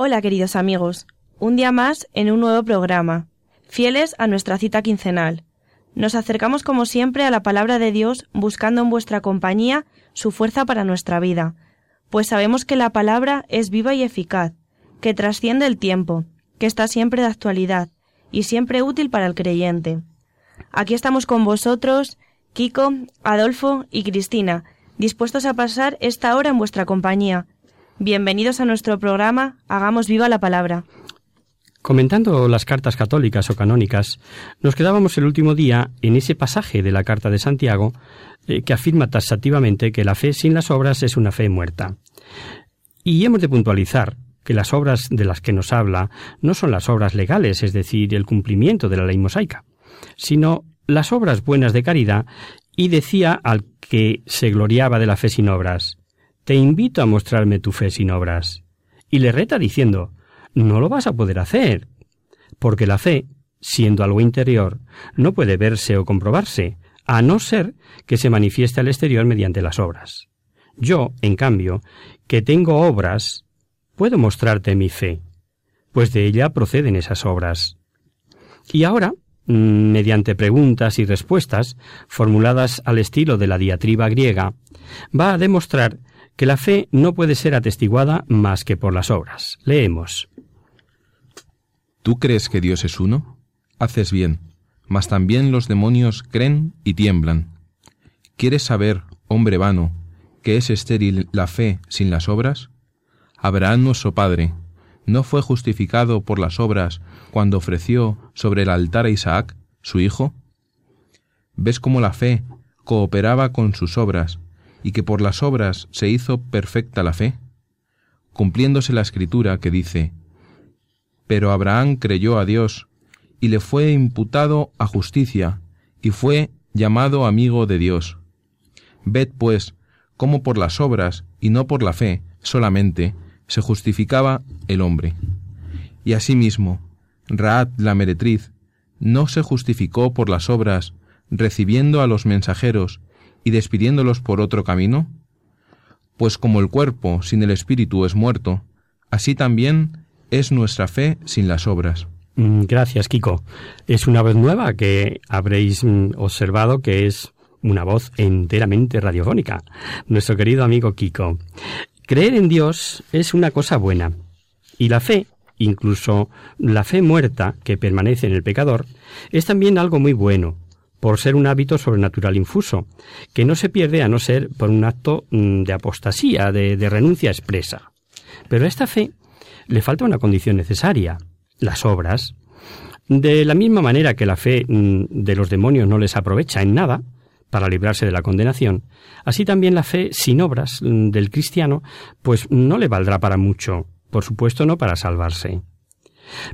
Hola queridos amigos, un día más en un nuevo programa, fieles a nuestra cita quincenal. Nos acercamos como siempre a la palabra de Dios buscando en vuestra compañía su fuerza para nuestra vida, pues sabemos que la palabra es viva y eficaz, que trasciende el tiempo, que está siempre de actualidad y siempre útil para el creyente. Aquí estamos con vosotros, Kiko, Adolfo y Cristina, dispuestos a pasar esta hora en vuestra compañía. Bienvenidos a nuestro programa Hagamos viva la palabra. Comentando las cartas católicas o canónicas, nos quedábamos el último día en ese pasaje de la carta de Santiago eh, que afirma taxativamente que la fe sin las obras es una fe muerta. Y hemos de puntualizar que las obras de las que nos habla no son las obras legales, es decir, el cumplimiento de la ley mosaica, sino las obras buenas de caridad, y decía al que se gloriaba de la fe sin obras, Te invito a mostrarme tu fe sin obras. Y le reta diciendo, no lo vas a poder hacer, porque la fe, siendo algo interior, no puede verse o comprobarse, a no ser que se manifieste al exterior mediante las obras. Yo, en cambio, que tengo obras, puedo mostrarte mi fe, pues de ella proceden esas obras. Y ahora, mm, mediante preguntas y respuestas, formuladas al estilo de la diatriba griega, va a demostrar que la fe no puede ser atestiguada más que por las obras. Leemos. ¿Tú crees que Dios es uno? Haces bien, mas también los demonios creen y tiemblan. ¿Quieres saber, hombre vano, que es estéril la fe sin las obras? Abraham nuestro Padre, ¿no fue justificado por las obras cuando ofreció sobre el altar a Isaac, su hijo? ¿Ves cómo la fe cooperaba con sus obras y que por las obras se hizo perfecta la fe? Cumpliéndose la escritura que dice, Pero Abraham creyó a Dios y le fue imputado a justicia y fue llamado amigo de Dios. Ved pues cómo por las obras y no por la fe solamente se justificaba el hombre. Y asimismo, Raad la meretriz no se justificó por las obras recibiendo a los mensajeros y despidiéndolos por otro camino? Pues como el cuerpo sin el espíritu es muerto, así también es nuestra fe sin las obras. Mm, Gracias, Kiko. Es una voz nueva que habréis mm, observado que es una voz enteramente radiofónica. Nuestro querido amigo Kiko. Creer en Dios es una cosa buena. Y la fe, incluso la fe muerta que permanece en el pecador, es también algo muy bueno, por ser un hábito sobrenatural infuso, que no se pierde a no ser por un acto mm, de apostasía, de, renuncia expresa. Pero a esta fe le falta una condición necesaria, las obras. De la misma manera que la fe mm, de los demonios no les aprovecha en nada, para librarse de la condenación, así también la fe sin obras mm, del cristiano, pues no le valdrá para mucho, por supuesto no para salvarse.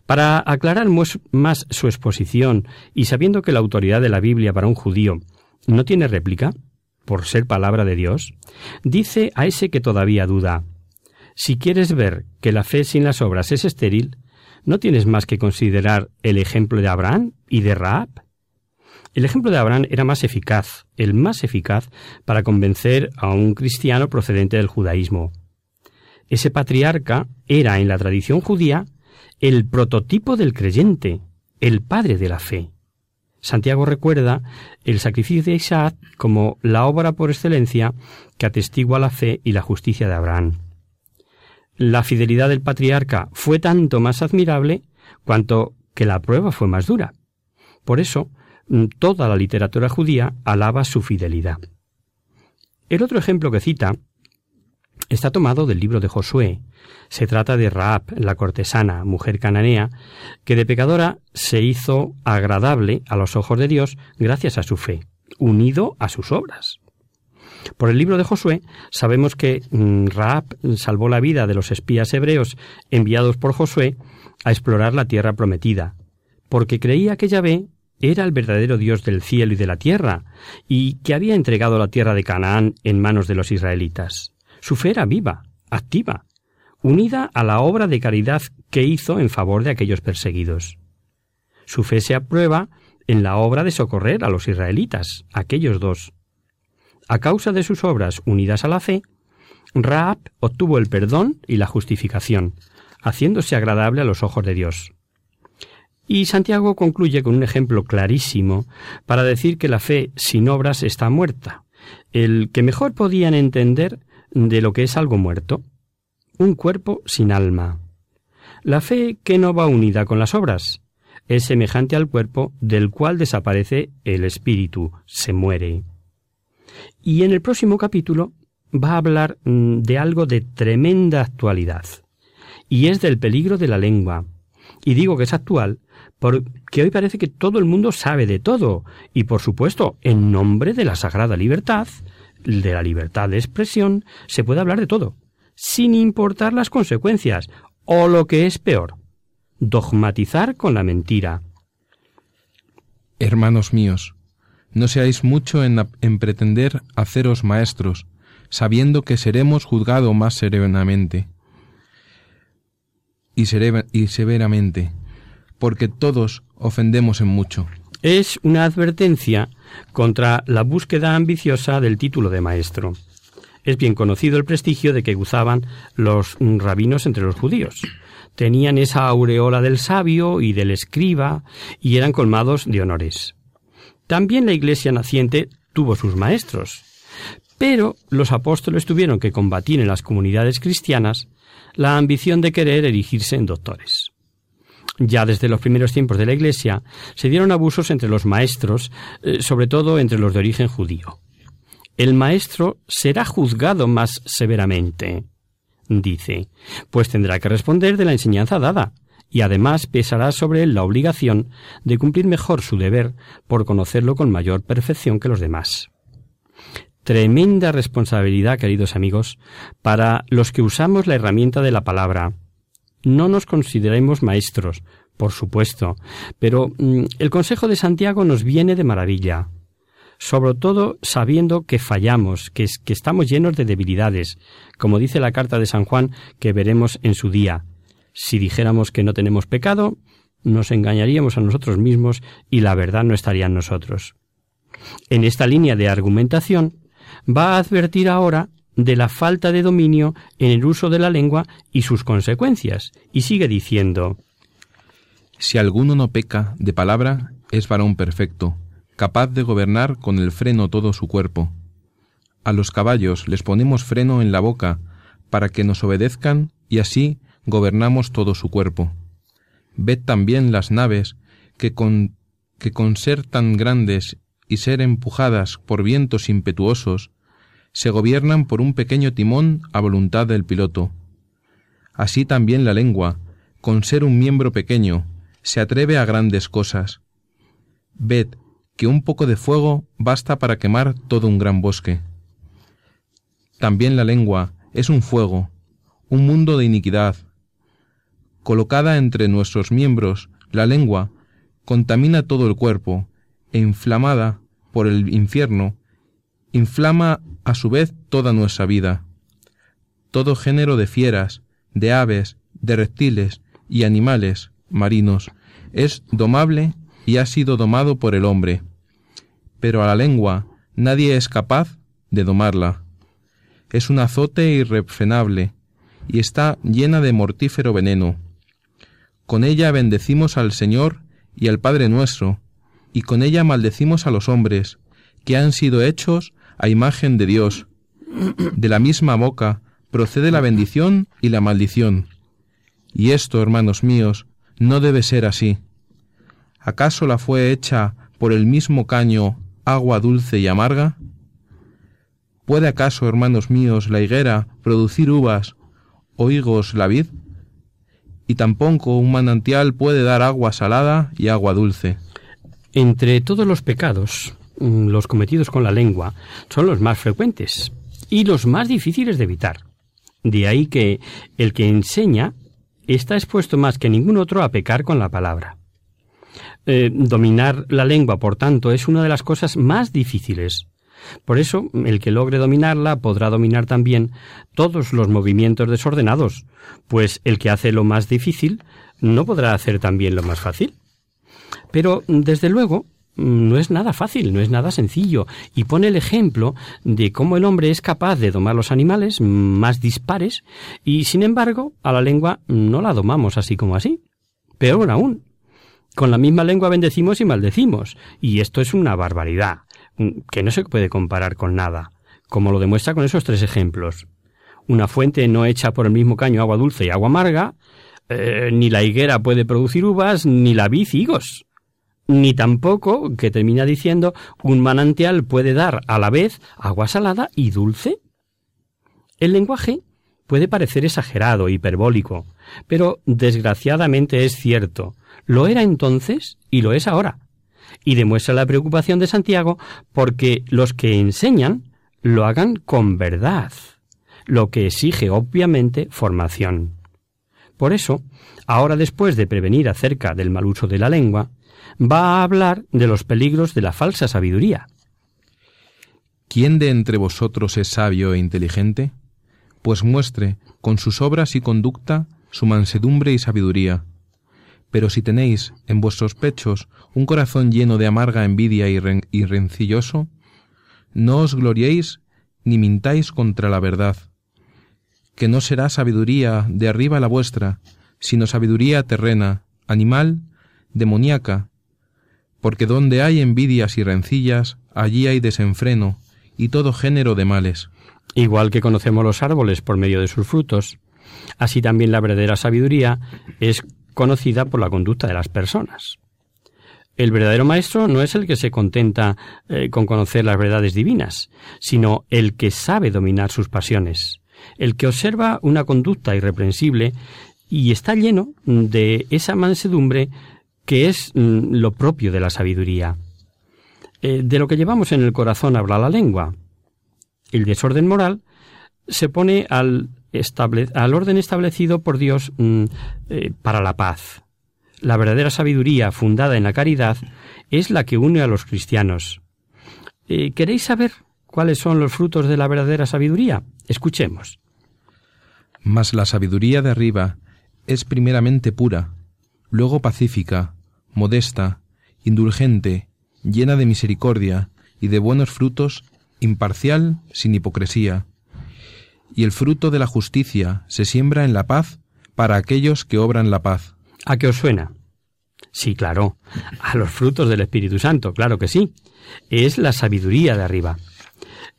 Para aclarar más su exposición y sabiendo que la autoridad de la Biblia para un judío no tiene réplica, por ser palabra de Dios, dice a ese que todavía duda, si quieres ver que la fe sin las obras es estéril, ¿no tienes más que considerar el ejemplo de Abraham y de Raab? El ejemplo de Abraham era más eficaz, el más eficaz para convencer a un cristiano procedente del judaísmo. Ese patriarca era en la tradición judía el prototipo del creyente, el padre de la fe. Santiago recuerda el sacrificio de Isaac como la obra por excelencia que atestigua la fe y la justicia de Abraham. la fidelidad del patriarca fue tanto más admirable cuanto que la prueba fue más dura. Por eso, mm, toda la literatura judía alaba su fidelidad. El otro ejemplo que cita está tomado del libro de Josué. Se trata de Raab, la cortesana, mujer cananea, que de pecadora se hizo agradable a los ojos de Dios gracias a su fe, unido a sus obras. Por el libro de Josué sabemos que mm, Raab salvó la vida de los espías hebreos enviados por Josué a explorar la tierra prometida, porque creía que Yahvé era el verdadero Dios del cielo y de la tierra, y que había entregado la tierra de Canaán en manos de los israelitas. Su fe era viva, activa, unida a la obra de caridad que hizo en favor de aquellos perseguidos. Su fe se aprueba en la obra de socorrer a los israelitas, aquellos dos. A causa de sus obras unidas a la fe, Raab obtuvo el perdón y la justificación, haciéndose agradable a los ojos de Dios. Y Santiago concluye con un ejemplo clarísimo para decir que la fe sin obras está muerta, el que mejor podían entender de lo que es algo muerto, un cuerpo sin alma. La fe que no va unida con las obras es semejante al cuerpo del cual desaparece el espíritu, se muere. Y en el próximo capítulo va a hablar mm, de algo de tremenda actualidad, y es del peligro de la lengua. Y digo que es actual porque hoy parece que todo el mundo sabe de todo, y por supuesto, en nombre de la sagrada libertad, de la libertad de expresión, se puede hablar de todo, sin importar las consecuencias, o lo que es peor, dogmatizar con la mentira. Hermanos míos, no seáis mucho en, pretender haceros maestros, sabiendo que seremos juzgados más serenamente y, severamente, porque todos ofendemos en mucho. Es una advertencia contra la búsqueda ambiciosa del título de maestro. Es bien conocido el prestigio de que gozaban los rabinos entre los judíos. Tenían esa aureola del sabio y del escriba y eran colmados de honores. También la iglesia naciente tuvo sus maestros, pero los apóstoles tuvieron que combatir en las comunidades cristianas la ambición de querer erigirse en doctores. Ya desde los primeros tiempos de la Iglesia se dieron abusos entre los maestros, eh, sobre todo entre los de origen judío. El maestro será juzgado más severamente, dice, pues tendrá que responder de la enseñanza dada, y además pesará sobre él la obligación de cumplir mejor su deber por conocerlo con mayor perfección que los demás. Tremenda responsabilidad, queridos amigos, para los que usamos la herramienta de la palabra. No nos consideremos maestros, por supuesto, pero mm, el consejo de Santiago nos viene de maravilla sobre todo sabiendo que fallamos, que, que, estamos llenos de debilidades, como dice la carta de San Juan que veremos en su día. Si dijéramos que no tenemos pecado, nos engañaríamos a nosotros mismos y la verdad no estaría en nosotros. En esta línea de argumentación, va a advertir ahora de la falta de dominio en el uso de la lengua y sus consecuencias, y sigue diciendo Si alguno no peca de palabra, es varón perfecto, capaz de gobernar con el freno todo su cuerpo. A los caballos les ponemos freno en la boca, para que nos obedezcan y así gobernamos todo su cuerpo. Ved también las naves que con, que con ser tan grandes y ser empujadas por vientos impetuosos, se gobiernan por un pequeño timón a voluntad del piloto. Así también la lengua, con ser un miembro pequeño, se atreve a grandes cosas. Ved que un poco de fuego basta para quemar todo un gran bosque. También la lengua es un fuego, un mundo de iniquidad, colocada entre nuestros miembros, la lengua, contamina todo el cuerpo, e inflamada por el infierno, inflama a su vez toda nuestra vida. Todo género de fieras, de aves, de reptiles y animales marinos es domable y ha sido domado por el hombre. Pero a la lengua nadie es capaz de domarla. Es un azote irrefrenable y está llena de mortífero veneno. Con ella bendecimos al Señor y al Padre nuestro, y con ella maldecimos a los hombres, que han sido hechos a imagen de Dios. De la misma boca procede la bendición y la maldición. Y esto, hermanos míos, no debe ser así. ¿Acaso la fue hecha por el mismo caño agua dulce y amarga? ¿Puede acaso, hermanos míos, la higuera producir uvas o higos la vid? Y tampoco un manantial puede dar agua salada y agua dulce. Entre todos los pecados, los cometidos con la lengua son los más frecuentes y los más difíciles de evitar. De ahí que el que enseña está expuesto más que ningún otro a pecar con la palabra. Eh, dominar la lengua, por tanto, es una de las cosas más difíciles. Por eso, el que logre dominarla podrá dominar también todos los movimientos desordenados, pues el que hace lo más difícil no podrá hacer también lo más fácil. Pero, desde luego, no es nada fácil, no es nada sencillo, y pone el ejemplo de cómo el hombre es capaz de domar los animales más dispares, y sin embargo, a la lengua no la domamos así como así. Peor aún, con la misma lengua bendecimos y maldecimos, y esto es una barbaridad, que no se puede comparar con nada, como lo demuestra con esos tres ejemplos. Una fuente no hecha por el mismo caño agua dulce y agua amarga, eh, ni la higuera puede producir uvas, ni la vid higos. Ni tampoco, que termina diciendo, un manantial puede dar a la vez agua salada y dulce. El lenguaje puede parecer exagerado, hiperbólico, pero desgraciadamente es cierto, lo era entonces y lo es ahora. Y demuestra la preocupación de Santiago porque los que enseñan lo hagan con verdad, lo que exige obviamente formación. Por eso, ahora después de prevenir acerca del mal uso de la lengua, va a hablar de los peligros de la falsa sabiduría. ¿Quién de entre vosotros es sabio e inteligente? Pues muestre, con sus obras y conducta, su mansedumbre y sabiduría pero si tenéis en vuestros pechos un corazón lleno de amarga envidia y, rencilloso, no os gloriéis ni mintáis contra la verdad, que no será sabiduría de arriba la vuestra, sino sabiduría terrena, animal, demoníaca, porque donde hay envidias y rencillas, allí hay desenfreno y todo género de males. Igual que conocemos los árboles por medio de sus frutos, así también la verdadera sabiduría es conocida por la conducta de las personas. El verdadero maestro no es el que se contenta eh, con conocer las verdades divinas, sino el que sabe dominar sus pasiones, el que observa una conducta irreprensible y está lleno de esa mansedumbre que es mm, lo propio de la sabiduría. Eh, de lo que llevamos en el corazón habla la lengua. El desorden moral se pone al orden establecido por Dios mm, eh, para la paz. La verdadera sabiduría fundada en la caridad es la que une a los cristianos. Eh, ¿Queréis saber cuáles son los frutos de la verdadera sabiduría? Escuchemos. Mas la sabiduría de arriba es primeramente pura, luego pacífica, modesta, indulgente, llena de misericordia y de buenos frutos, imparcial, sin hipocresía y el fruto de la justicia se siembra en la paz para aquellos que obran la paz. ¿A qué os suena? Sí, claro, a los frutos del Espíritu Santo, claro que sí. Es la sabiduría de arriba.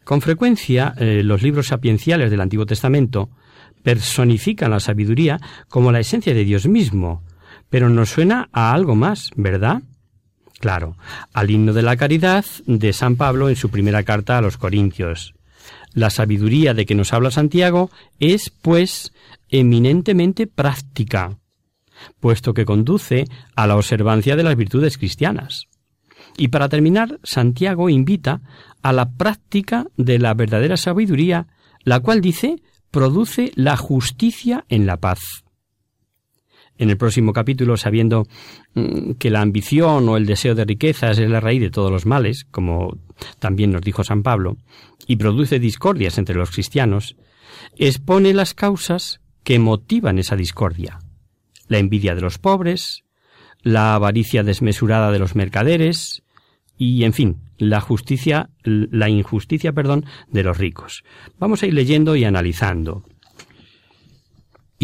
Con frecuencia, eh, los libros sapienciales del Antiguo Testamento personifican la sabiduría como la esencia de Dios mismo, pero nos suena a algo más, ¿verdad? Claro, al himno de la caridad de San Pablo en su primera carta a los Corintios. La sabiduría de que nos habla Santiago es, pues, eminentemente práctica, puesto que conduce a la observancia de las virtudes cristianas. Y para terminar, Santiago invita a la práctica de la verdadera sabiduría, la cual dice produce la justicia en la paz en el próximo capítulo, sabiendo mm, que la ambición o el deseo de riquezas es la raíz de todos los males, como también nos dijo San Pablo, y produce discordias entre los cristianos, expone las causas que motivan esa discordia. La envidia de los pobres, la avaricia desmesurada de los mercaderes, y en fin, la justicia, la injusticia, perdón, de los ricos. Vamos a ir leyendo y analizando.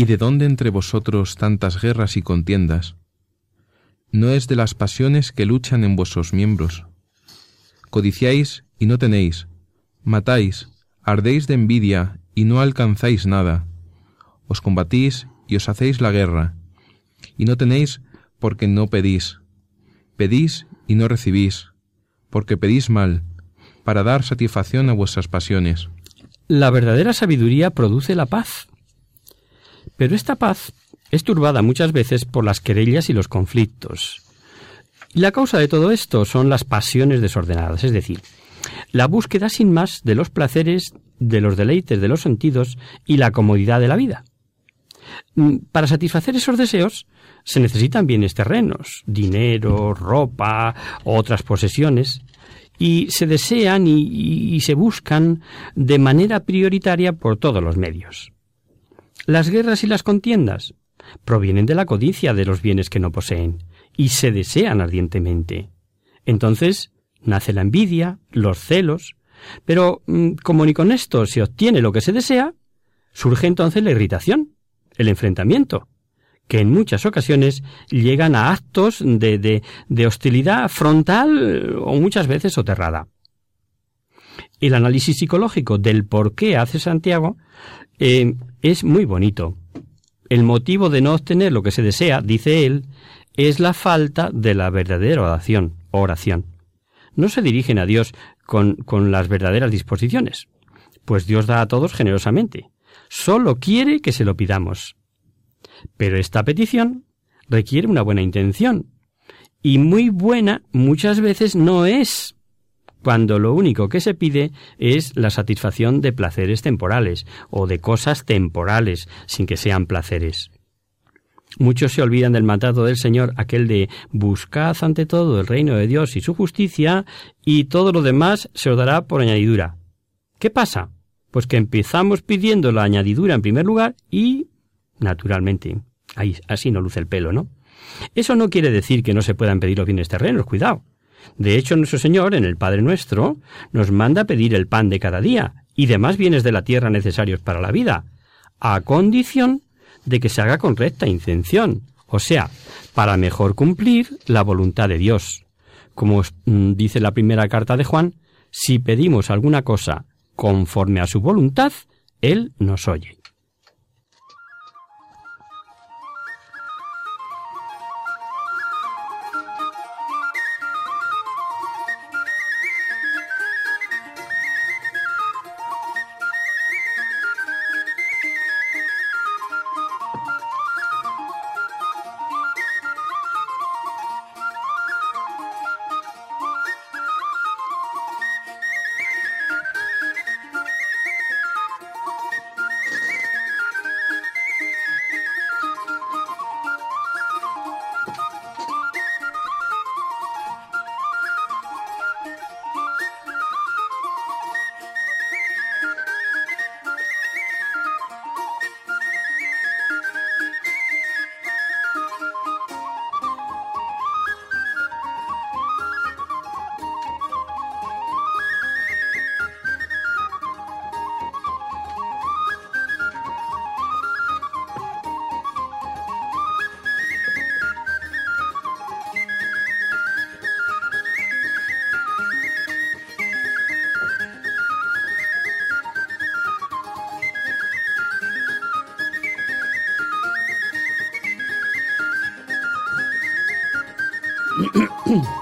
¿Y de dónde entre vosotros tantas guerras y contiendas? ¿No es de las pasiones que luchan en vuestros miembros? Codiciáis y no tenéis, matáis, ardéis de envidia y no alcanzáis nada. Os combatís y os hacéis la guerra, y no tenéis porque no pedís. Pedís y no recibís, porque pedís mal, para dar satisfacción a vuestras pasiones. La verdadera sabiduría produce la paz. Pero esta paz es turbada muchas veces por las querellas y los conflictos. Y la causa de todo esto son las pasiones desordenadas, es decir, la búsqueda sin más de los placeres, de los deleites de los sentidos y la comodidad de la vida. Mm, para satisfacer esos deseos se necesitan bienes terrenos, dinero, ropa, otras posesiones, y se desean y, se buscan de manera prioritaria por todos los medios. Las guerras y las contiendas provienen de la codicia de los bienes que no poseen y se desean ardientemente. Entonces nace la envidia, los celos, pero mm, como ni con esto se obtiene lo que se desea, surge entonces la irritación, el enfrentamiento, que en muchas ocasiones llegan a actos de, de, hostilidad frontal o muchas veces soterrada. El análisis psicológico del por qué hace Santiago eh, es muy bonito. El motivo de no obtener lo que se desea, dice él, es la falta de la verdadera oración. oración. No se dirigen a Dios con, con las verdaderas disposiciones, pues Dios da a todos generosamente. Solo quiere que se lo pidamos. Pero esta petición requiere una buena intención. Y muy buena muchas veces no es cuando lo único que se pide es la satisfacción de placeres temporales o de cosas temporales sin que sean placeres. Muchos se olvidan del mandato del Señor, aquel de buscad ante todo el reino de Dios y su justicia, y todo lo demás se os dará por añadidura. ¿Qué pasa? Pues que empezamos pidiendo la añadidura en primer lugar y, naturalmente, ahí, así no luce el pelo, ¿no? Eso no quiere decir que no se puedan pedir los bienes terrenos, cuidado. De hecho, nuestro Señor, en el Padre nuestro, nos manda pedir el pan de cada día y demás bienes de la tierra necesarios para la vida, a condición de que se haga con recta intención, o sea, para mejor cumplir la voluntad de Dios. Como mm, dice la primera carta de Juan, si pedimos alguna cosa conforme a su voluntad, Él nos oye. 咳 咳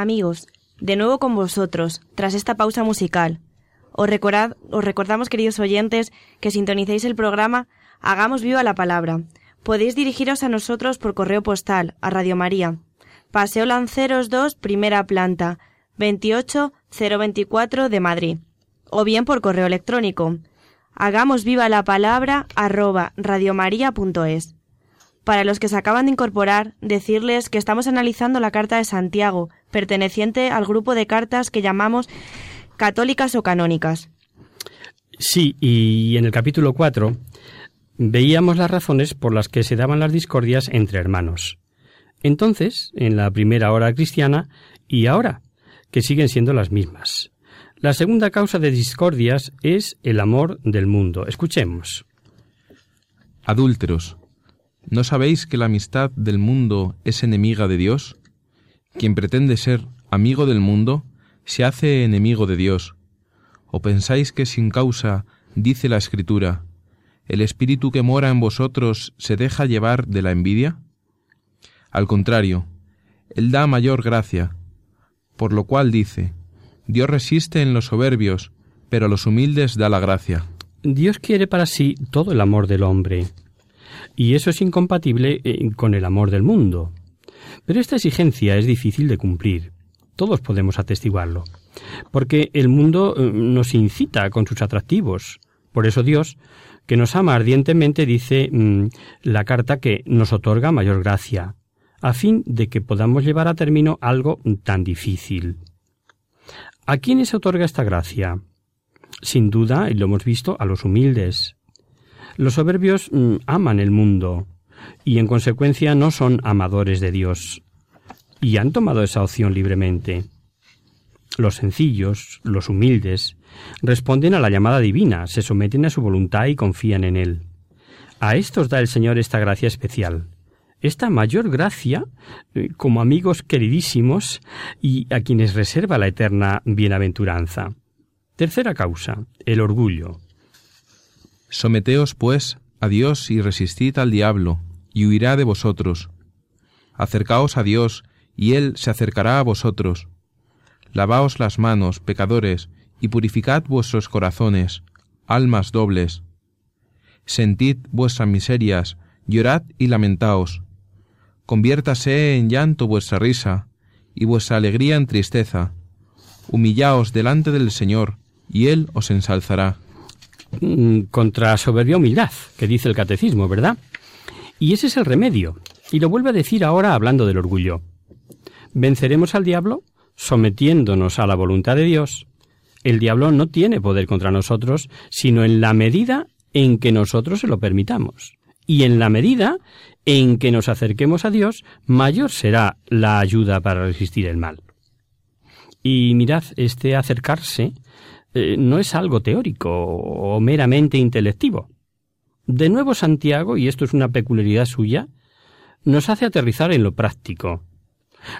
Amigos, de nuevo con vosotros, tras esta pausa musical. Os, os recordamos, queridos oyentes, que sintonicéis el programa Hagamos viva la palabra. Podéis dirigiros a nosotros por correo postal, a Radio María. Paseo Lanceros 2, primera planta, 28024 de Madrid. O bien por correo electrónico. Hagamos viva la palabra arroba radiomaria.es. Para los que se acaban de incorporar, decirles que estamos analizando la Carta de Santiago, perteneciente al grupo de cartas que llamamos católicas o canónicas. Sí, y en el capítulo 4 veíamos las razones por las que se daban las discordias entre hermanos. Entonces, en la primera hora cristiana y ahora, que siguen siendo las mismas. La segunda causa de discordias es el amor del mundo. Escuchemos. Adúlteros, ¿no sabéis que la amistad del mundo es enemiga de Dios? Quien pretende ser amigo del mundo se hace enemigo de Dios. ¿O pensáis que sin causa, dice la Escritura, el espíritu que mora en vosotros se deja llevar de la envidia? Al contrario, Él da mayor gracia, por lo cual dice, Dios resiste en los soberbios, pero a los humildes da la gracia. Dios quiere para sí todo el amor del hombre, y eso es incompatible eh, con el amor del mundo. Pero esta exigencia es difícil de cumplir. Todos podemos atestiguarlo. Porque el mundo eh, nos incita con sus atractivos. Por eso Dios, que nos ama ardientemente, dice mm, la carta que nos otorga mayor gracia, a fin de que podamos llevar a término algo tan difícil. ¿A quiénes otorga esta gracia? Sin duda, y lo hemos visto, a los humildes. Los soberbios mm, aman el mundo y en consecuencia no son amadores de Dios y han tomado esa opción libremente. Los sencillos, los humildes, responden a la llamada divina, se someten a su voluntad y confían en Él. A estos da el Señor esta gracia especial, esta mayor gracia eh, como amigos queridísimos y a quienes reserva la eterna bienaventuranza. Tercera causa, el orgullo. Someteos, pues, a Dios y resistid al diablo, y huirá de vosotros. Acercaos a Dios, y Él se acercará a vosotros. Lavaos las manos, pecadores, y purificad vuestros corazones, almas dobles. Sentid vuestras miserias, llorad y lamentaos conviértase en llanto vuestra risa, y vuestra alegría en tristeza. Humillaos delante del Señor, y Él os ensalzará. Mm, contra soberbia humildad, que dice el catecismo, ¿verdad? Y ese es el remedio, y lo vuelve a decir ahora hablando del orgullo. Venceremos al diablo sometiéndonos a la voluntad de Dios. El diablo no tiene poder contra nosotros, sino en la medida en que nosotros se lo permitamos y en la medida en que nos acerquemos a Dios, mayor será la ayuda para resistir el mal. Y mirad, este acercarse eh, no es algo teórico o meramente intelectivo. De nuevo Santiago, y esto es una peculiaridad suya, nos hace aterrizar en lo práctico.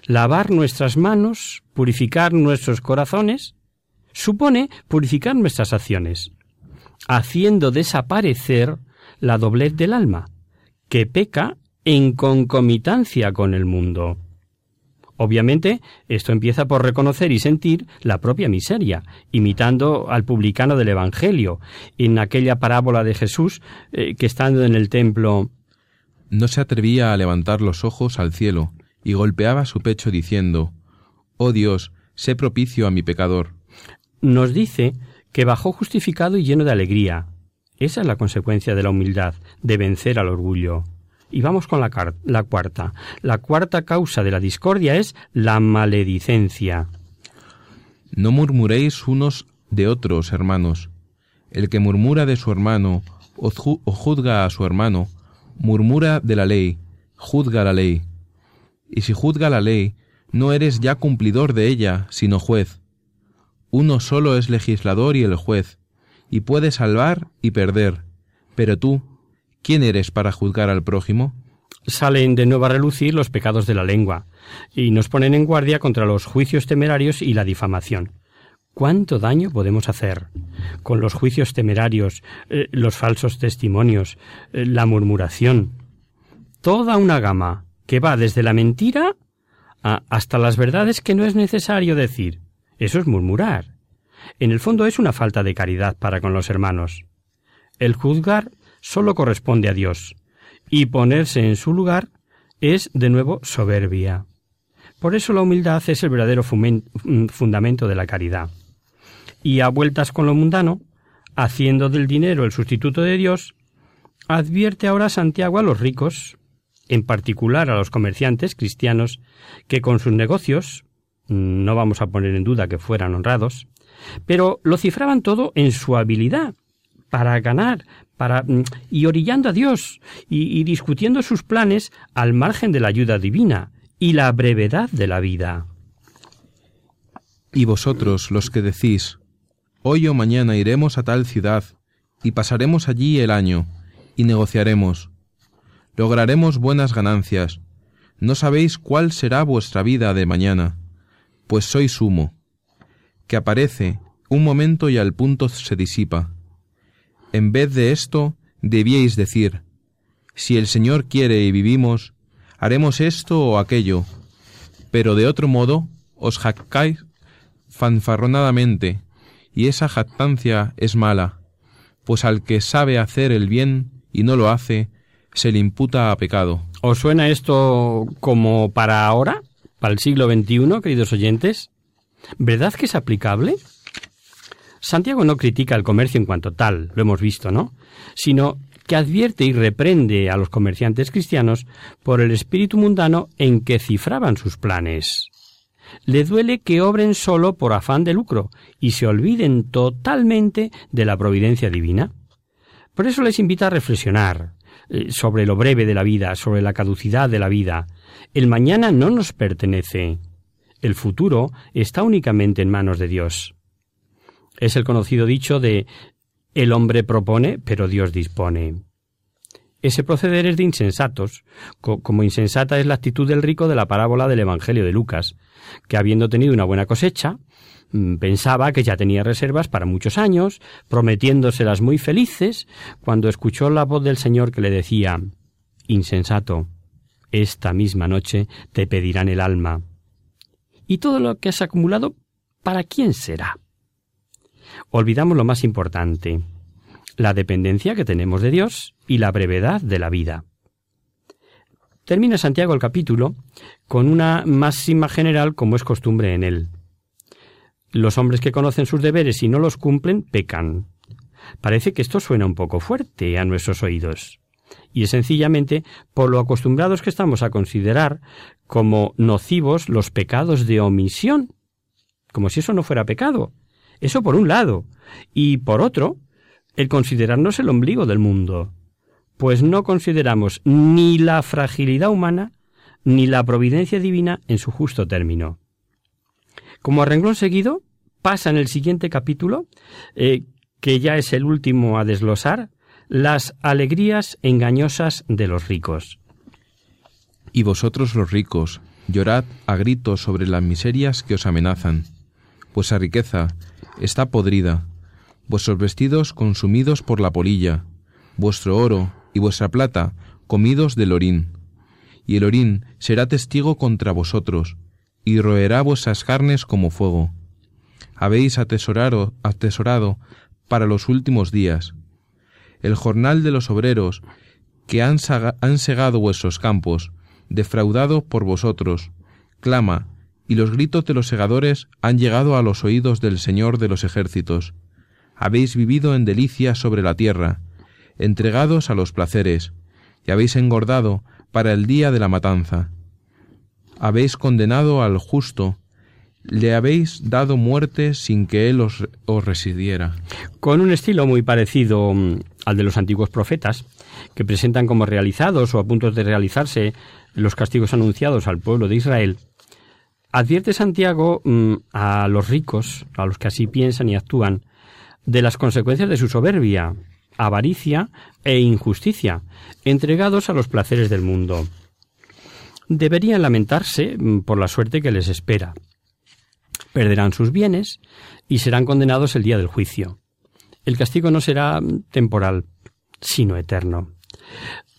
Lavar nuestras manos, purificar nuestros corazones, supone purificar nuestras acciones, haciendo desaparecer la doblez del alma, que peca en concomitancia con el mundo. Obviamente, esto empieza por reconocer y sentir la propia miseria, imitando al publicano del Evangelio, en aquella parábola de Jesús eh, que estando en el templo no se atrevía a levantar los ojos al cielo y golpeaba su pecho diciendo Oh Dios, sé propicio a mi pecador. Nos dice que bajó justificado y lleno de alegría, esa es la consecuencia de la humildad, de vencer al orgullo. Y vamos con la, cuarta. La cuarta causa de la discordia es la maledicencia. No murmuréis unos de otros, hermanos. El que murmura de su hermano o, o juzga a su hermano, murmura de la ley, juzga la ley. Y si juzga la ley, no eres ya cumplidor de ella, sino juez. Uno solo es legislador y el juez, y puede salvar y perder. Pero tú, ¿quién eres para juzgar al prójimo? Salen de nuevo a relucir los pecados de la lengua, y nos ponen en guardia contra los juicios temerarios y la difamación. ¿Cuánto daño podemos hacer con los juicios temerarios, eh, los falsos testimonios, eh, la murmuración? Toda una gama que va desde la mentira hasta las verdades que no es necesario decir. Eso es murmurar. En el fondo es una falta de caridad para con los hermanos. El juzgar solo corresponde a Dios, y ponerse en su lugar es de nuevo soberbia. Por eso la humildad es el verdadero mm, fundamento de la caridad. Y a vueltas con lo mundano, haciendo del dinero el sustituto de Dios, advierte ahora Santiago a los ricos, en particular a los comerciantes cristianos, que con sus negocios, mm, no vamos a poner en duda que fueran honrados, pero lo cifraban todo en su habilidad para ganar, mm, y orillando a Dios y discutiendo sus planes al margen de la ayuda divina, y la brevedad de la vida. Y vosotros, los que decís, hoy o mañana iremos a tal ciudad, y pasaremos allí el año, y negociaremos. Lograremos buenas ganancias. No sabéis cuál será vuestra vida de mañana, pues sois humo, que aparece un momento y al punto se disipa. En vez de esto, debíais decir, si el Señor quiere y vivimos, haremos esto o aquello, pero de otro modo os jactáis fanfarronadamente, y esa jactancia es mala, pues al que sabe hacer el bien y no lo hace, se le imputa a pecado. ¿Os suena esto como para ahora, para el siglo XXI, queridos oyentes? ¿Verdad que es aplicable? Santiago no critica el comercio en cuanto tal, lo hemos visto, ¿no? Sino que advierte y reprende a los comerciantes cristianos por el espíritu mundano en que cifraban sus planes. Le duele que obren solo por afán de lucro y se olviden totalmente de la providencia divina. Por eso les invita a reflexionar eh, sobre lo breve de la vida, sobre la caducidad de la vida. El mañana no nos pertenece. El futuro está únicamente en manos de Dios. Es el conocido dicho de el hombre propone, pero Dios dispone. Ese proceder es de insensatos, como insensata es la actitud del rico de la parábola del Evangelio de Lucas, que habiendo tenido una buena cosecha, mm, pensaba que ya tenía reservas para muchos años, prometiéndoselas muy felices, cuando escuchó la voz del Señor que le decía Insensato, esta misma noche te pedirán el alma. ¿Y todo lo que has acumulado, para quién será? Olvidamos lo más importante, la dependencia que tenemos de Dios y la brevedad de la vida. Termina Santiago el capítulo con una máxima general como es costumbre en él. Los hombres que conocen sus deberes y no los cumplen pecan. Parece que esto suena un poco fuerte a nuestros oídos. Y es sencillamente por lo acostumbrados que estamos a considerar como nocivos los pecados de omisión, como si eso no fuera pecado. Eso por un lado. Y por otro, el considerarnos el ombligo del mundo. Pues no consideramos ni la fragilidad humana ni la providencia divina en su justo término. Como renglón seguido, pasa en el siguiente capítulo, eh, que ya es el último a desglosar, las alegrías engañosas de los ricos. Y vosotros los ricos, llorad a gritos sobre las miserias que os amenazan, pues a riqueza está podrida, vuestros vestidos consumidos por la polilla, vuestro oro y vuestra plata comidos del orín. Y el orín será testigo contra vosotros, y roerá vuestras carnes como fuego. Habéis atesorado, atesorado para los últimos días. El jornal de los obreros que han, han segado vuestros campos, defraudado por vosotros, clama y los gritos de los segadores han llegado a los oídos del Señor de los ejércitos. Habéis vivido en delicia sobre la tierra, entregados a los placeres, y habéis engordado para el día de la matanza. Habéis condenado al justo, le habéis dado muerte sin que él os, os, residiera. Con un estilo muy parecido mm, al de los antiguos profetas, que presentan como realizados o a punto de realizarse los castigos anunciados al pueblo de Israel, Advierte Santiago mm, a los ricos, a los que así piensan y actúan, de las consecuencias de su soberbia, avaricia e injusticia, entregados a los placeres del mundo. Deberían lamentarse mm, por la suerte que les espera. Perderán sus bienes y serán condenados el día del juicio. El castigo no será mm, temporal, sino eterno.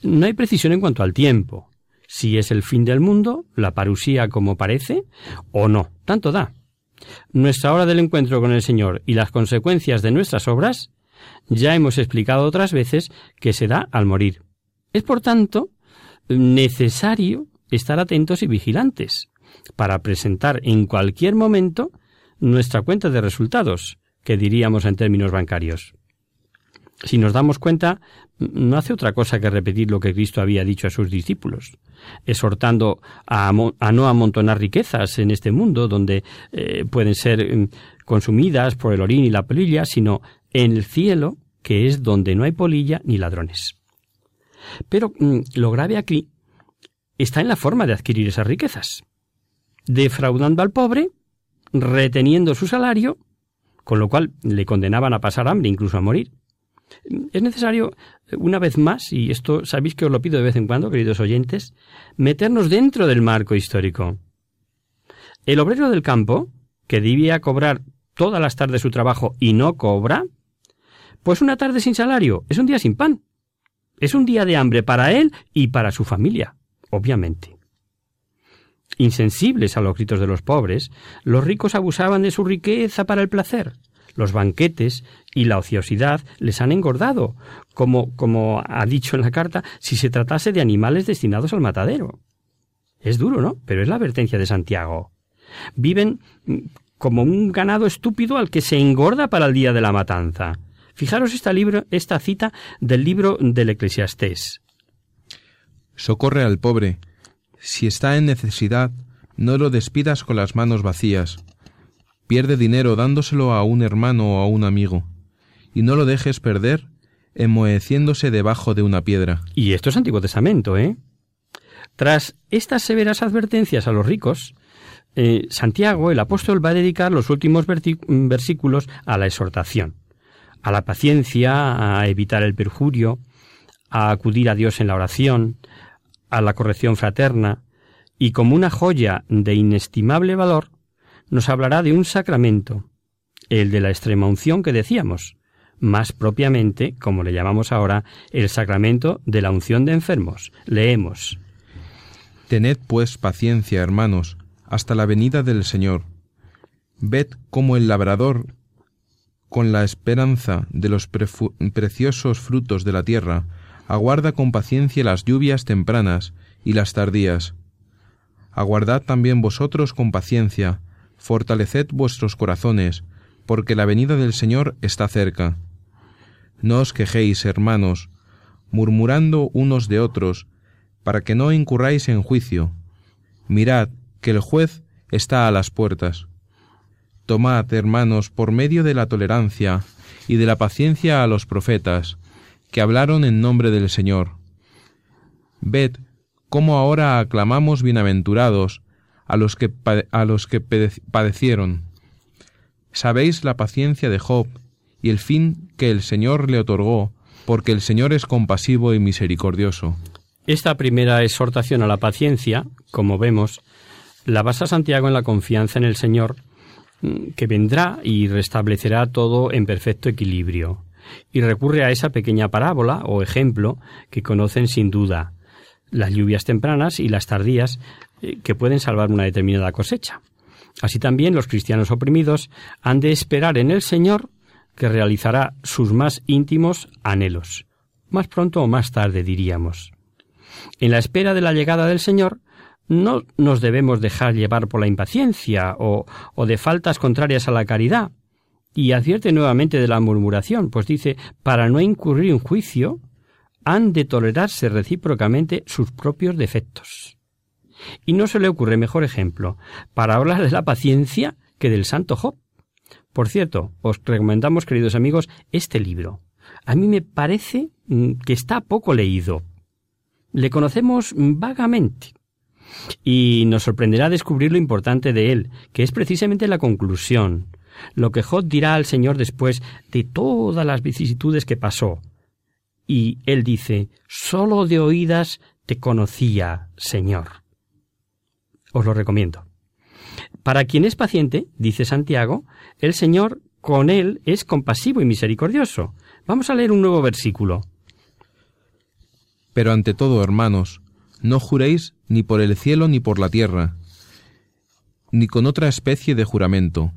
No hay precisión en cuanto al tiempo, si es el fin del mundo, la parusía como parece, o no. Tanto da. Nuestra hora del encuentro con el Señor y las consecuencias de nuestras obras, ya hemos explicado otras veces que se da al morir. Es, por tanto, necesario estar atentos y vigilantes para presentar en cualquier momento nuestra cuenta de resultados, que diríamos en términos bancarios. Si nos damos cuenta, no hace otra cosa que repetir lo que Cristo había dicho a sus discípulos, exhortando a, no amontonar riquezas en este mundo donde eh, pueden ser mm, consumidas por el orín y la polilla, sino en el cielo, que es donde no hay polilla ni ladrones. Pero mm, lo grave aquí está en la forma de adquirir esas riquezas, defraudando al pobre, reteniendo su salario, con lo cual le condenaban a pasar hambre, incluso a morir es necesario, una vez más, y esto sabéis que os lo pido de vez en cuando, queridos oyentes, meternos dentro del marco histórico. El obrero del campo, que debía cobrar todas las tardes su trabajo y no cobra, pues una tarde sin salario es un día sin pan. Es un día de hambre para él y para su familia, obviamente. Insensibles a los gritos de los pobres, los ricos abusaban de su riqueza para el placer, los banquetes y la ociosidad les han engordado, como, como ha dicho en la carta, si se tratase de animales destinados al matadero. Es duro, ¿no? Pero es la advertencia de Santiago. Viven mm, como un ganado estúpido al que se engorda para el día de la matanza. Fijaros esta, libro, esta cita del libro del Eclesiastés. Socorre al pobre. Si está en necesidad, no lo despidas con las manos vacías Pierde dinero dándoselo a un hermano o a un amigo, y no lo dejes perder enmoheciéndose debajo de una piedra. Y esto es Antiguo Testamento, ¿eh? Tras estas severas advertencias a los ricos, eh, Santiago, el apóstol, va a dedicar los últimos versículos a la exhortación, a la paciencia, a evitar el perjurio, a acudir a Dios en la oración, a la corrección fraterna, y como una joya de inestimable valor, nos hablará de un sacramento, el de la extrema unción que decíamos, más propiamente, como le llamamos ahora, el sacramento de la unción de enfermos. Leemos. Tened pues paciencia, hermanos, hasta la venida del Señor. Ved cómo el labrador, con la esperanza de los preciosos frutos de la tierra, aguarda con paciencia las lluvias tempranas y las tardías. Aguardad también vosotros con paciencia, fortaleced vuestros corazones, porque la venida del Señor está cerca. No os quejéis, hermanos, murmurando unos de otros, para que no incurráis en juicio. Mirad que el juez está a las puertas. Tomad, hermanos, por medio de la tolerancia y de la paciencia a los profetas, que hablaron en nombre del Señor. Ved cómo ahora aclamamos bienaventurados a los que, a los que padecieron. Sabéis la paciencia de Job y el fin que el Señor le otorgó, porque el Señor es compasivo y misericordioso. Esta primera exhortación a la paciencia, como vemos, la basa Santiago en la confianza en el Señor, mm, que vendrá y restablecerá todo en perfecto equilibrio. Y recurre a esa pequeña parábola o ejemplo que conocen sin duda, las lluvias tempranas y las tardías eh, que pueden salvar una determinada cosecha. Así también los cristianos oprimidos han de esperar en el Señor que realizará sus más íntimos anhelos, más pronto o más tarde diríamos. En la espera de la llegada del Señor, no nos debemos dejar llevar por la impaciencia o, o de faltas contrarias a la caridad, y advierte nuevamente de la murmuración, pues dice, para no incurrir en juicio, han de tolerarse recíprocamente sus propios defectos. Y no se le ocurre mejor ejemplo para hablar de la paciencia que del santo Job. Por cierto, os recomendamos, queridos amigos, este libro. A mí me parece mm, que está poco leído. Le conocemos vagamente. Y nos sorprenderá descubrir lo importante de él, que es precisamente la conclusión, lo que Job dirá al Señor después de todas las vicisitudes que pasó. Y él dice, sólo de oídas te conocía, Señor. Os lo recomiendo. Para quien es paciente, dice Santiago, el Señor con él es compasivo y misericordioso. Vamos a leer un nuevo versículo. Pero ante todo, hermanos, no juréis ni por el cielo ni por la tierra, ni con otra especie de juramento,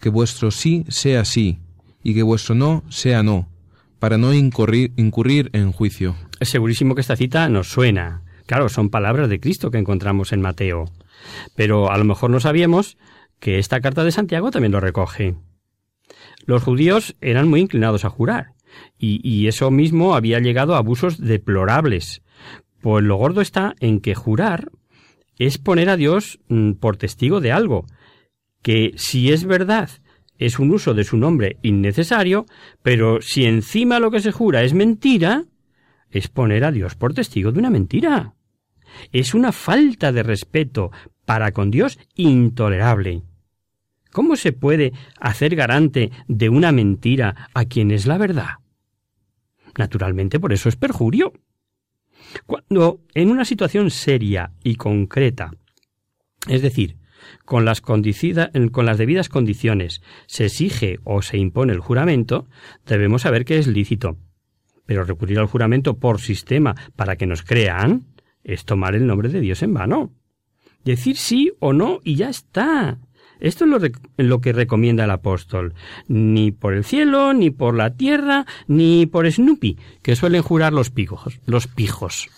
que vuestro sí sea sí, y que vuestro no sea no, para no incurrir, incurrir en juicio. Es segurísimo que esta cita nos suena. Claro, son palabras de Cristo que encontramos en Mateo. Pero a lo mejor no sabíamos que esta carta de Santiago también lo recoge. Los judíos eran muy inclinados a jurar, y, eso mismo había llegado a abusos deplorables. Pues lo gordo está en que jurar es poner a Dios mm, por testigo de algo, que si es verdad es un uso de su nombre innecesario, pero si encima lo que se jura es mentira, es poner a Dios por testigo de una mentira. Es una falta de respeto para con Dios intolerable. ¿Cómo se puede hacer garante de una mentira a quien es la verdad? Naturalmente por eso es perjurio. Cuando en una situación seria y concreta, es decir, con las, con las debidas condiciones se exige o se impone el juramento, debemos saber que es lícito. Pero recurrir al juramento por sistema para que nos crean es tomar el nombre de Dios en vano. Decir sí o no y ya está. Esto es lo, que recomienda el apóstol. Ni por el cielo, ni por la tierra, ni por Snoopy, que suelen jurar los pijos. Los pijos.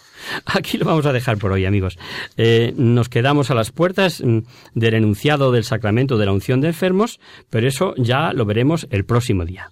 Aquí lo vamos a dejar por hoy, amigos. Eh, nos quedamos a las puertas mm, del enunciado del sacramento de la unción de enfermos, pero eso ya lo veremos el próximo día.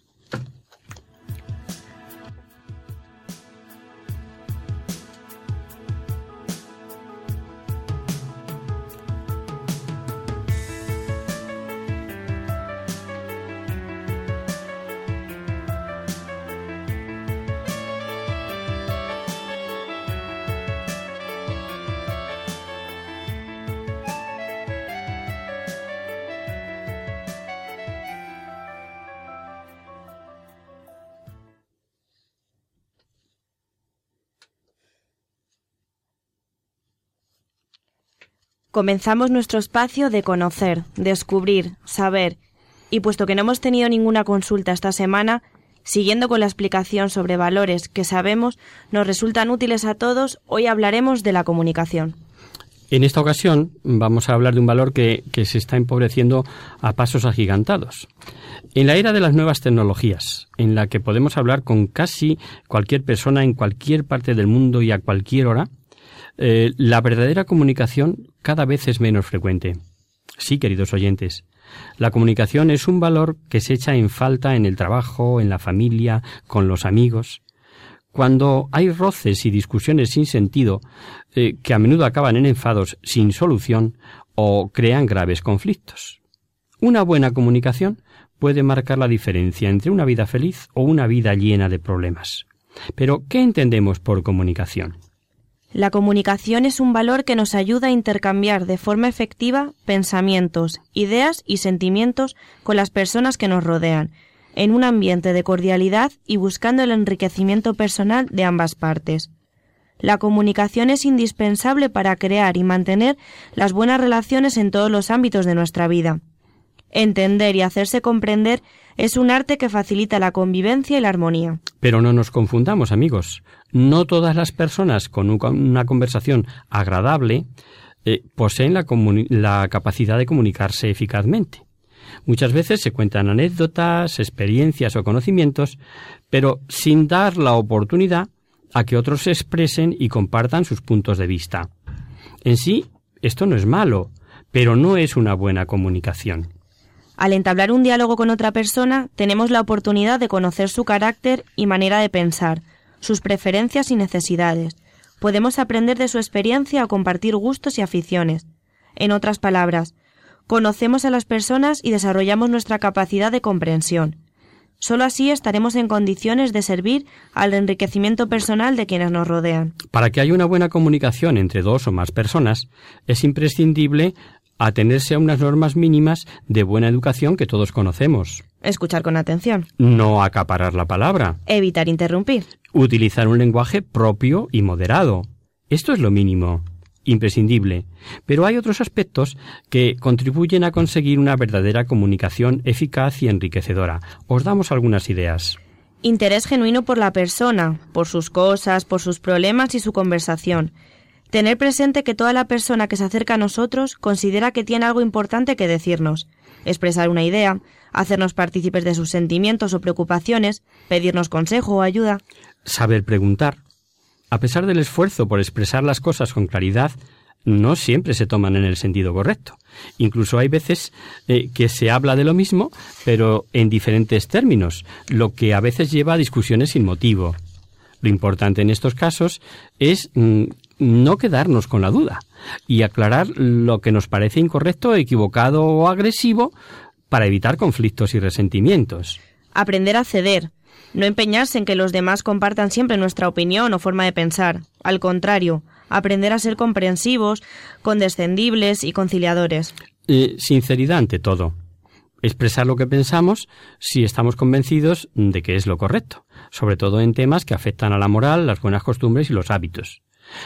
Comenzamos nuestro espacio de conocer, descubrir, saber, y puesto que no hemos tenido ninguna consulta esta semana, siguiendo con la explicación sobre valores que sabemos nos resultan útiles a todos, hoy hablaremos de la comunicación. En esta ocasión vamos a hablar de un valor que, que, se está empobreciendo a pasos agigantados. En la era de las nuevas tecnologías, en la que podemos hablar con casi cualquier persona en cualquier parte del mundo y a cualquier hora, eh, la verdadera comunicación cada vez es menos frecuente. Sí, queridos oyentes, la comunicación es un valor que se echa en falta en el trabajo, en la familia, con los amigos. Cuando hay roces y discusiones sin sentido, eh, que a menudo acaban en enfados sin solución o crean graves conflictos. Una buena comunicación puede marcar la diferencia entre una vida feliz o una vida llena de problemas. Pero, ¿qué entendemos por comunicación? La comunicación es un valor que nos ayuda a intercambiar de forma efectiva pensamientos, ideas y sentimientos con las personas que nos rodean, en un ambiente de cordialidad y buscando el enriquecimiento personal de ambas partes. La comunicación es indispensable para crear y mantener las buenas relaciones en todos los ámbitos de nuestra vida. Entender y hacerse comprender es un arte que facilita la convivencia y la armonía. Pero no nos confundamos, amigos. No todas las personas con una conversación agradable eh, poseen la, la capacidad de comunicarse eficazmente. Muchas veces se cuentan anécdotas, experiencias o conocimientos, pero sin dar la oportunidad a que otros se expresen y compartan sus puntos de vista. En sí, esto no es malo, pero no es una buena comunicación. Al entablar un diálogo con otra persona, tenemos la oportunidad de conocer su carácter y manera de pensar, sus preferencias y necesidades. Podemos aprender de su experiencia o compartir gustos y aficiones. En otras palabras, conocemos a las personas y desarrollamos nuestra capacidad de comprensión. Solo así estaremos en condiciones de servir al enriquecimiento personal de quienes nos rodean. Para que haya una buena comunicación entre dos o más personas, es imprescindible atenerse a unas normas mínimas de buena educación que todos conocemos. Escuchar con atención. No acaparar la palabra. Evitar interrumpir. Utilizar un lenguaje propio y moderado. Esto es lo mínimo, imprescindible. Pero hay otros aspectos que contribuyen a conseguir una verdadera comunicación eficaz y enriquecedora. Os damos algunas ideas. Interés genuino por la persona, por sus cosas, por sus problemas y su conversación Tener presente que toda la persona que se acerca a nosotros considera que tiene algo importante que decirnos, expresar una idea, hacernos partícipes de sus sentimientos o preocupaciones, pedirnos consejo o ayuda. Saber preguntar. A pesar del esfuerzo por expresar las cosas con claridad, no siempre se toman en el sentido correcto. Incluso hay veces eh, que se habla de lo mismo, pero en diferentes términos, lo que a veces lleva a discusiones sin motivo. Lo importante en estos casos es mm, no quedarnos con la duda y aclarar lo que nos parece incorrecto, equivocado o agresivo para evitar conflictos y resentimientos. Aprender a ceder, no empeñarse en que los demás compartan siempre nuestra opinión o forma de pensar. Al contrario, aprender a ser comprensivos, condescendibles y conciliadores. Eh, sinceridad ante todo. Expresar lo que pensamos si estamos convencidos de que es lo correcto, sobre todo en temas que afectan a la moral, las buenas costumbres y los hábitos.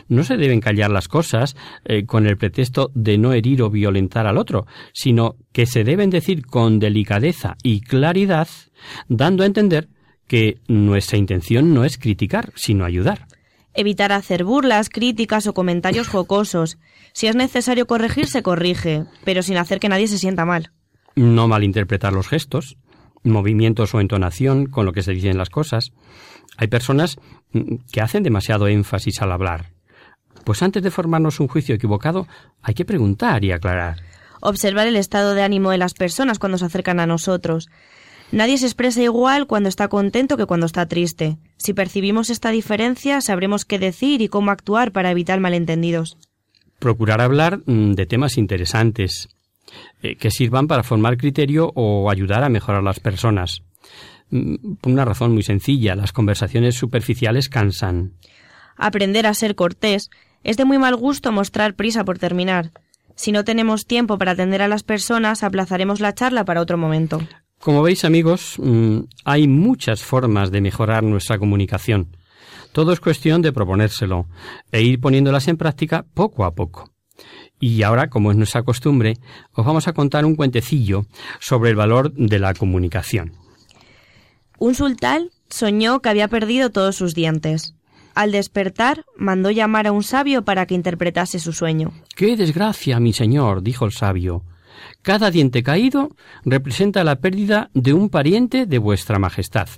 No se deben callar las cosas eh, con el pretexto de no herir o violentar al otro, sino que se deben decir con delicadeza y claridad, dando a entender que nuestra intención no es criticar, sino ayudar. Evitar hacer burlas, críticas o comentarios jocosos. Si es necesario corregir, se corrige, pero sin hacer que nadie se sienta mal. No malinterpretar los gestos, movimientos o entonación con lo que se dicen las cosas. Hay personas mm, que hacen demasiado énfasis al hablar. Pues antes de formarnos un juicio equivocado, hay que preguntar y aclarar. Observar el estado de ánimo de las personas cuando se acercan a nosotros. Nadie se expresa igual cuando está contento que cuando está triste. Si percibimos esta diferencia, sabremos qué decir y cómo actuar para evitar malentendidos. Procurar hablar mm, de temas interesantes, eh, que sirvan para formar criterio o ayudar a mejorar las personas. Mm, por una razón muy sencilla, las conversaciones superficiales cansan. Aprender a ser cortés. Es de muy mal gusto mostrar prisa por terminar. Si no tenemos tiempo para atender a las personas, aplazaremos la charla para otro momento. Como veis amigos, mm, hay muchas formas de mejorar nuestra comunicación. Todo es cuestión de proponérselo e ir poniéndolas en práctica poco a poco. Y ahora, como es nuestra costumbre, os vamos a contar un cuentecillo sobre el valor de la comunicación. Un sultán soñó que había perdido todos sus dientes. Al despertar, mandó llamar a un sabio para que interpretase su sueño. ¡Qué desgracia, mi señor! dijo el sabio. Cada diente caído representa la pérdida de un pariente de vuestra majestad.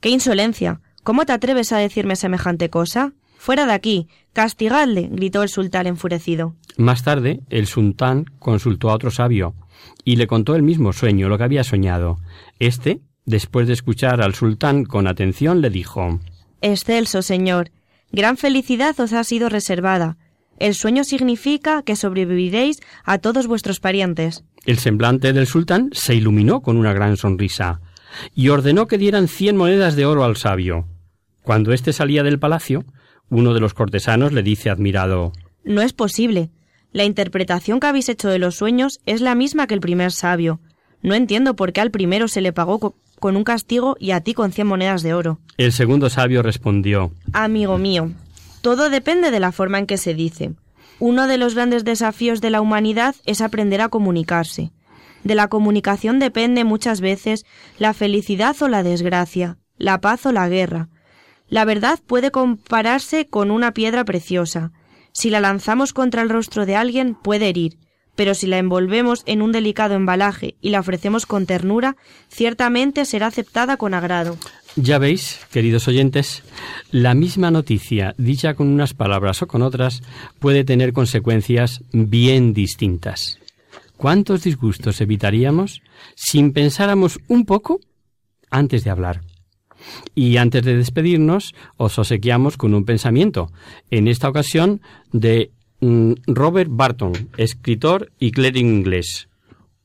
¡Qué insolencia! ¿Cómo te atreves a decirme semejante cosa? Fuera de aquí. Castigadle. gritó el sultán enfurecido. Más tarde, el sultán consultó a otro sabio y le contó el mismo sueño, lo que había soñado. Este, después de escuchar al sultán con atención, le dijo Excelso, señor. Gran felicidad os ha sido reservada. El sueño significa que sobreviviréis a todos vuestros parientes. El semblante del sultán se iluminó con una gran sonrisa y ordenó que dieran cien monedas de oro al sabio. Cuando éste salía del palacio, uno de los cortesanos le dice admirado No es posible. La interpretación que habéis hecho de los sueños es la misma que el primer sabio. No entiendo por qué al primero se le pagó con un castigo y a ti con cien monedas de oro. El segundo sabio respondió Amigo mío, todo depende de la forma en que se dice. Uno de los grandes desafíos de la humanidad es aprender a comunicarse. De la comunicación depende muchas veces la felicidad o la desgracia, la paz o la guerra. La verdad puede compararse con una piedra preciosa. Si la lanzamos contra el rostro de alguien puede herir, pero si la envolvemos en un delicado embalaje y la ofrecemos con ternura, ciertamente será aceptada con agrado. Ya veis, queridos oyentes, la misma noticia, dicha con unas palabras o con otras, puede tener consecuencias bien distintas. ¿Cuántos disgustos evitaríamos si pensáramos un poco antes de hablar? Y antes de despedirnos, os obsequiamos con un pensamiento, en esta ocasión de mm, Robert Barton, escritor y clérigo inglés.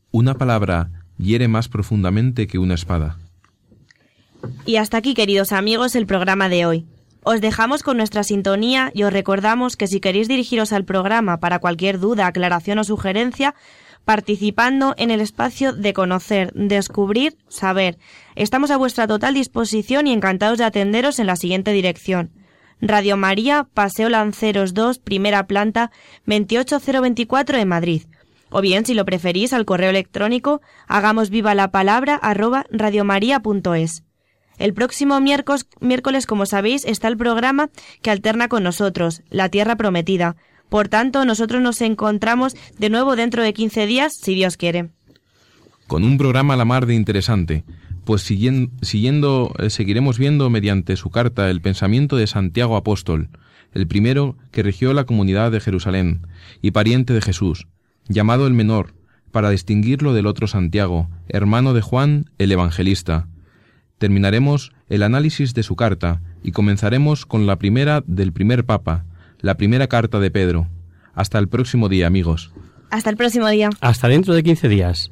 Una palabra hiere más profundamente que una espada. Y hasta aquí, queridos amigos, el programa de hoy. Os dejamos con nuestra sintonía y os recordamos que si queréis dirigiros al programa para cualquier duda, aclaración o sugerencia, participando en el espacio de conocer, descubrir, saber. Estamos a vuestra total disposición y encantados de atenderos en la siguiente dirección. Radio María, Paseo Lanceros 2, primera planta, 28024 en Madrid. O bien, si lo preferís, al correo electrónico, hagamos viva la palabra arroba radiomaria.es. El próximo miércoles, como sabéis, está el programa que alterna con nosotros, La Tierra Prometida. Por tanto, nosotros nos encontramos de nuevo dentro de 15 días, si Dios quiere. Con un programa a la mar de interesante, pues siguiendo, eh, seguiremos viendo mediante su carta el pensamiento de Santiago Apóstol, el primero que rigió la comunidad de Jerusalén y pariente de Jesús, llamado el menor, para distinguirlo del otro Santiago, hermano de Juan el Evangelista. Terminaremos el análisis de su carta y comenzaremos con la primera del primer Papa, la primera carta de Pedro. Hasta el próximo día, amigos. Hasta el próximo día. Hasta dentro de 15 días.